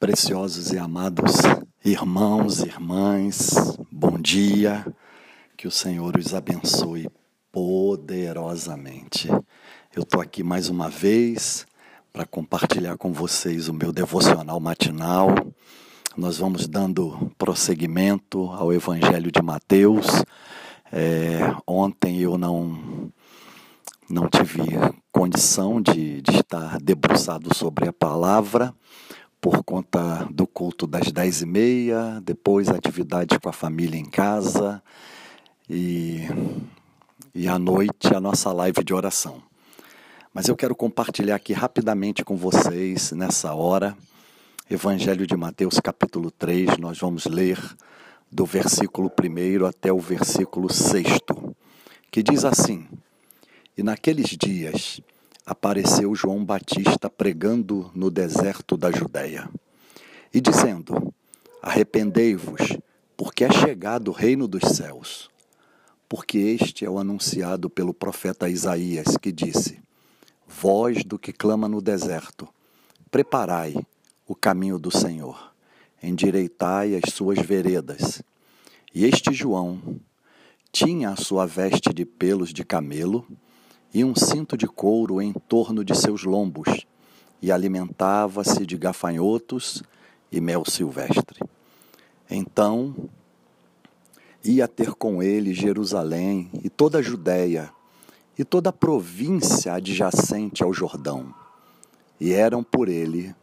Preciosos e amados irmãos irmãs, bom dia, que o Senhor os abençoe poderosamente. Eu estou aqui mais uma vez para compartilhar com vocês o meu devocional matinal. Nós vamos dando prosseguimento ao Evangelho de Mateus. É, ontem eu não não tive condição de, de estar debruçado sobre a palavra por conta do culto das dez e meia, depois atividade com a família em casa e, e à noite a nossa live de oração. Mas eu quero compartilhar aqui rapidamente com vocês nessa hora, Evangelho de Mateus capítulo 3, nós vamos ler do versículo 1 até o versículo 6, que diz assim: E naqueles dias apareceu João Batista pregando no deserto da Judéia e dizendo: Arrependei-vos, porque é chegado o reino dos céus. Porque este é o anunciado pelo profeta Isaías, que disse: Voz do que clama no deserto, preparai o caminho do Senhor, endireitai as suas veredas. E este João tinha a sua veste de pelos de camelo e um cinto de couro em torno de seus lombos, e alimentava-se de gafanhotos e mel silvestre. Então ia ter com ele Jerusalém e toda a Judéia e toda a província adjacente ao Jordão, e eram por ele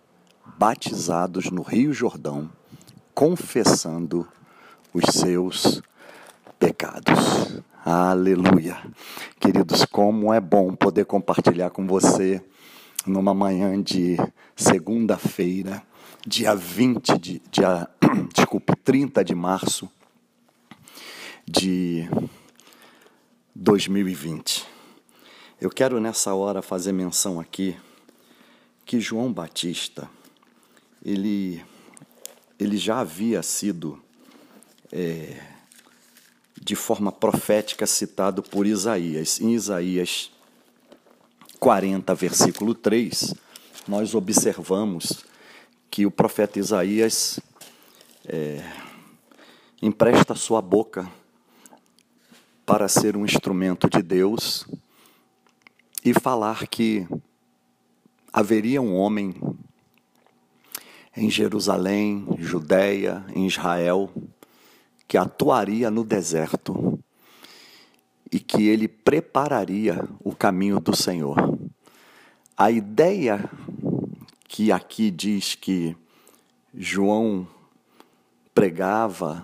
batizados no Rio Jordão, confessando os seus pecados. Aleluia. Queridos, como é bom poder compartilhar com você numa manhã de segunda-feira, dia 20 de dia, desculpe, 30 de março de 2020. Eu quero nessa hora fazer menção aqui que João Batista, ele, ele já havia sido é, de forma profética citado por Isaías. Em Isaías 40, versículo 3, nós observamos que o profeta Isaías é, empresta sua boca para ser um instrumento de Deus e falar que haveria um homem em Jerusalém, Judéia, em Israel, que atuaria no deserto e que ele prepararia o caminho do Senhor. A ideia que aqui diz que João pregava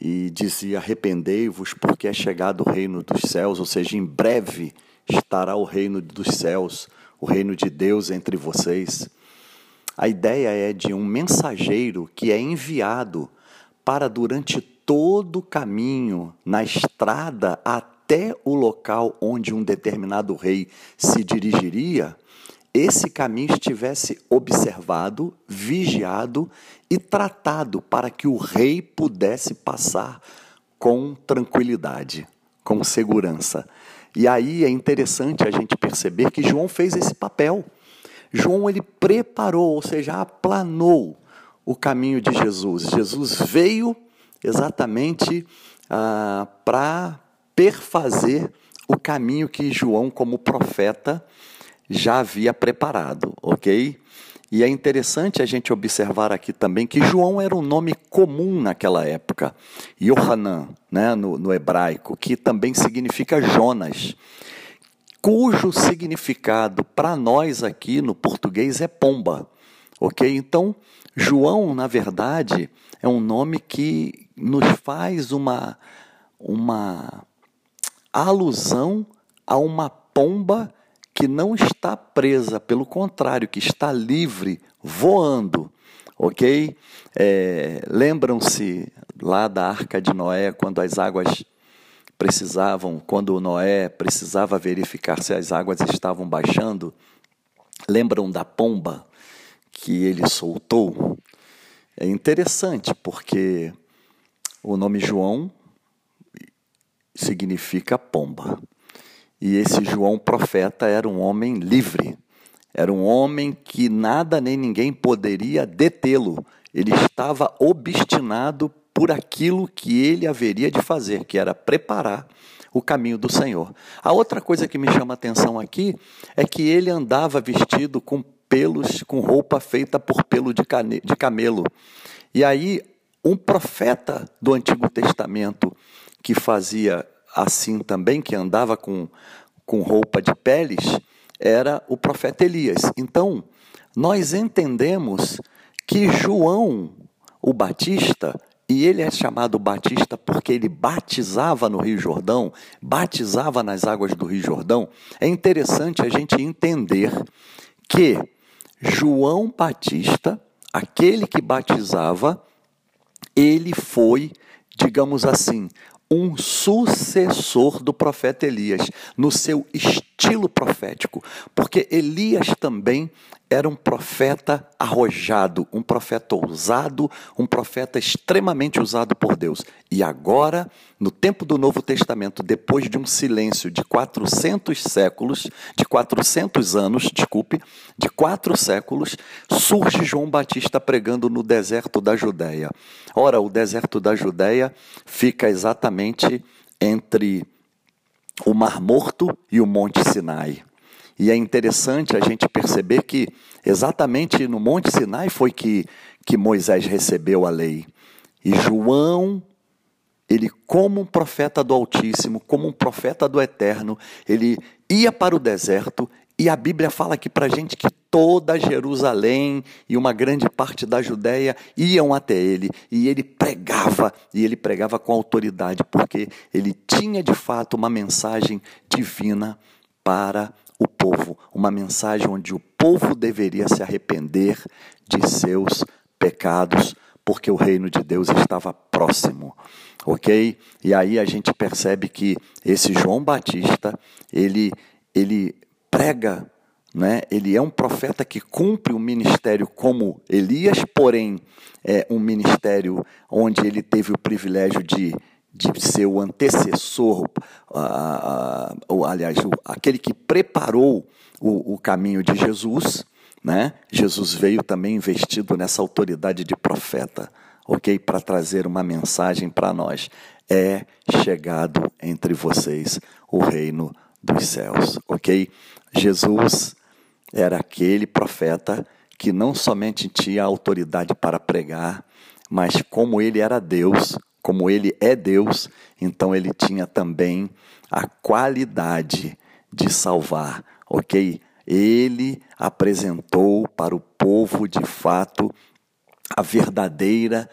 e dizia: Arrependei-vos, porque é chegado o reino dos céus, ou seja, em breve estará o reino dos céus, o reino de Deus entre vocês. A ideia é de um mensageiro que é enviado para durante todo o caminho, na estrada até o local onde um determinado rei se dirigiria, esse caminho estivesse observado, vigiado e tratado para que o rei pudesse passar com tranquilidade, com segurança. E aí é interessante a gente perceber que João fez esse papel. João ele preparou, ou seja, aplanou o caminho de Jesus. Jesus veio exatamente ah, para perfazer o caminho que João, como profeta, já havia preparado, ok? E é interessante a gente observar aqui também que João era um nome comum naquela época, Yohanan, né, no, no hebraico, que também significa Jonas, cujo significado para nós aqui no português é pomba, ok? Então, João, na verdade, é um nome que nos faz uma, uma alusão a uma pomba que não está presa, pelo contrário, que está livre, voando. Ok? É, Lembram-se lá da arca de Noé, quando as águas precisavam, quando Noé precisava verificar se as águas estavam baixando? Lembram da pomba? Que ele soltou é interessante, porque o nome João significa pomba. E esse João profeta era um homem livre, Era um homem que nada nem ninguém poderia detê-lo. Ele estava obstinado por aquilo que ele haveria de fazer, que era preparar o caminho do Senhor. A outra coisa que me chama a atenção aqui é que ele andava vestido com pelos, com roupa feita por pelo de, cane, de camelo. E aí, um profeta do Antigo Testamento que fazia assim também, que andava com, com roupa de peles, era o profeta Elias. Então, nós entendemos que João, o Batista, e ele é chamado Batista porque ele batizava no Rio Jordão, batizava nas águas do Rio Jordão. É interessante a gente entender que João Batista, aquele que batizava, ele foi, digamos assim, um sucessor do profeta Elias, no seu estilo profético, porque Elias também era um profeta arrojado, um profeta ousado, um profeta extremamente usado por Deus. E agora, no tempo do Novo Testamento, depois de um silêncio de 400 séculos, de 400 anos, desculpe, de quatro séculos, surge João Batista pregando no deserto da Judéia. Ora, o deserto da Judéia fica exatamente entre o Mar Morto e o Monte Sinai. E é interessante a gente perceber que exatamente no Monte Sinai foi que, que Moisés recebeu a lei. E João, ele, como um profeta do Altíssimo, como um profeta do Eterno, ele ia para o deserto e a Bíblia fala aqui para a gente que toda Jerusalém e uma grande parte da Judéia iam até ele e ele pregava, e ele pregava com autoridade, porque ele tinha de fato uma mensagem divina para o povo, uma mensagem onde o povo deveria se arrepender de seus pecados, porque o reino de Deus estava próximo. OK? E aí a gente percebe que esse João Batista, ele ele prega, né? Ele é um profeta que cumpre o um ministério como Elias, porém é um ministério onde ele teve o privilégio de de ser o antecessor, uh, aliás, o, aquele que preparou o, o caminho de Jesus, né? Jesus veio também investido nessa autoridade de profeta, ok? Para trazer uma mensagem para nós. É chegado entre vocês o reino dos céus, ok? Jesus era aquele profeta que não somente tinha autoridade para pregar, mas como ele era Deus, como ele é Deus, então ele tinha também a qualidade de salvar, ok? Ele apresentou para o povo de fato a verdadeira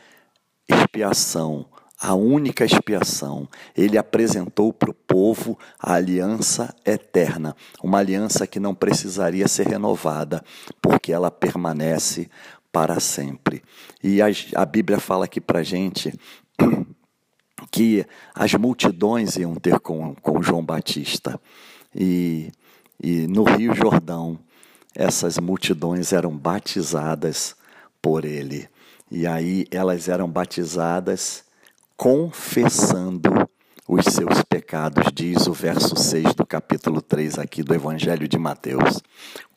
expiação, a única expiação. Ele apresentou para o povo a aliança eterna, uma aliança que não precisaria ser renovada, porque ela permanece para sempre. E a, a Bíblia fala aqui para a gente que as multidões iam ter com, com João Batista. E, e no Rio Jordão, essas multidões eram batizadas por ele. E aí elas eram batizadas confessando os seus pecados, diz o verso 6 do capítulo 3 aqui do Evangelho de Mateus.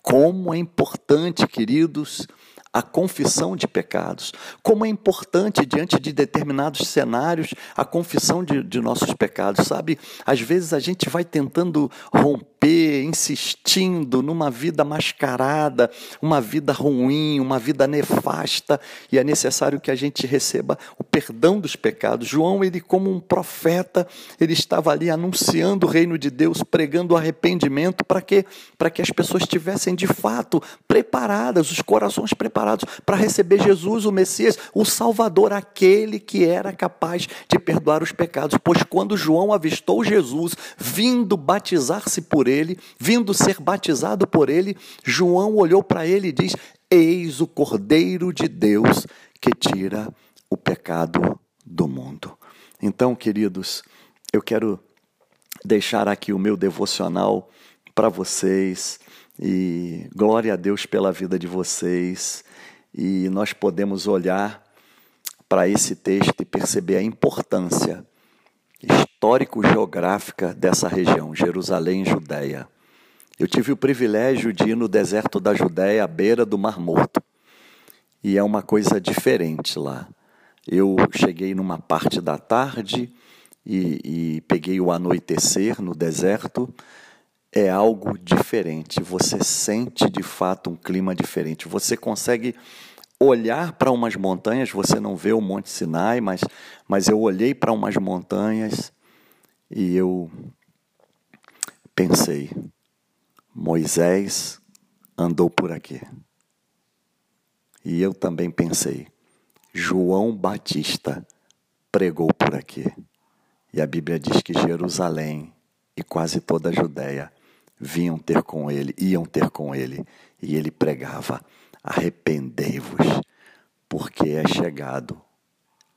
Como é importante, queridos, a confissão de pecados. Como é importante, diante de determinados cenários, a confissão de, de nossos pecados, sabe? Às vezes a gente vai tentando romper, insistindo numa vida mascarada, uma vida ruim, uma vida nefasta, e é necessário que a gente receba o perdão dos pecados. João, ele como um profeta, ele estava ali anunciando o reino de Deus, pregando arrependimento, para que para que as pessoas estivessem de fato preparadas, os corações preparados para receber Jesus, o Messias, o Salvador, aquele que era capaz de perdoar os pecados. Pois quando João avistou Jesus vindo batizar-se por ele, vindo ser batizado por ele, João olhou para ele e diz: Eis o Cordeiro de Deus que tira o pecado do mundo. Então, queridos, eu quero deixar aqui o meu devocional para vocês e glória a Deus pela vida de vocês e nós podemos olhar para esse texto e perceber a importância histórico-geográfica dessa região, Jerusalém Judéia. Eu tive o privilégio de ir no deserto da Judéia, à beira do Mar Morto. E é uma coisa diferente lá. Eu cheguei numa parte da tarde e, e peguei o anoitecer no deserto. É algo diferente. Você sente de fato um clima diferente. Você consegue olhar para umas montanhas, você não vê o Monte Sinai, mas, mas eu olhei para umas montanhas e eu pensei: Moisés andou por aqui. E eu também pensei: João Batista pregou por aqui. E a Bíblia diz que Jerusalém e quase toda a Judéia vinham ter com ele, iam ter com ele, e ele pregava arrependei-vos, porque é chegado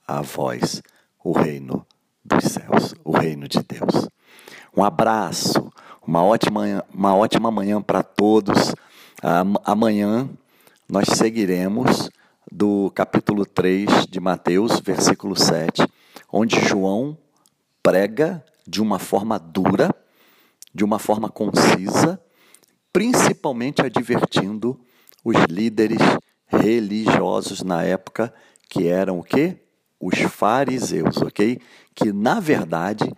a vós o reino dos céus, o reino de Deus. Um abraço, uma ótima, uma ótima manhã para todos. Amanhã nós seguiremos do capítulo 3 de Mateus, versículo 7, onde João prega de uma forma dura, de uma forma concisa, principalmente advertindo os líderes religiosos na época, que eram o quê? Os fariseus, ok? Que na verdade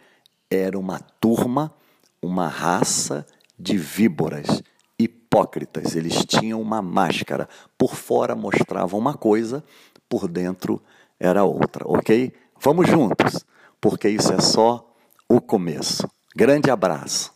era uma turma, uma raça de víboras, hipócritas. Eles tinham uma máscara. Por fora mostravam uma coisa, por dentro era outra, ok? Vamos juntos, porque isso é só o começo. Grande abraço.